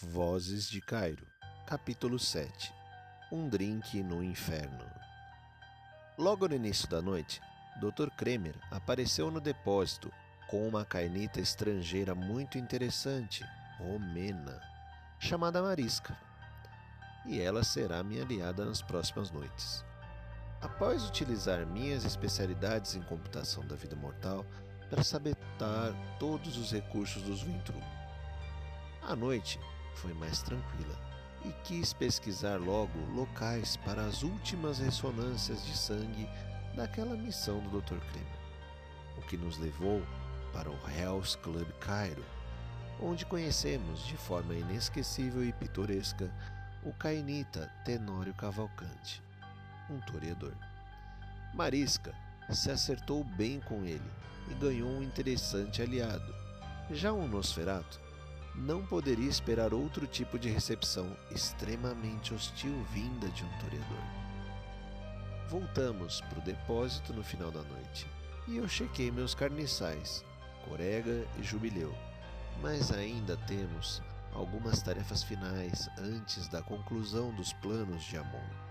Vozes de Cairo, capítulo 7 Um drink no inferno. Logo no início da noite, Dr. Kremer apareceu no depósito com uma cainita estrangeira muito interessante, romena, chamada Marisca. E ela será minha aliada nas próximas noites. Após utilizar minhas especialidades em computação da vida mortal para sabetar todos os recursos dos Ventrum. À noite, foi mais tranquila e quis pesquisar logo locais para as últimas ressonâncias de sangue daquela missão do Dr. Kremer, o que nos levou para o Hell's Club Cairo, onde conhecemos de forma inesquecível e pitoresca o cainita Tenório Cavalcante, um toreador. Marisca se acertou bem com ele e ganhou um interessante aliado. Já o Nosferato não poderia esperar outro tipo de recepção extremamente hostil vinda de um toreador. Voltamos para o depósito no final da noite e eu chequei meus carniçais, Corega e Jubileu, mas ainda temos algumas tarefas finais antes da conclusão dos planos de Amon.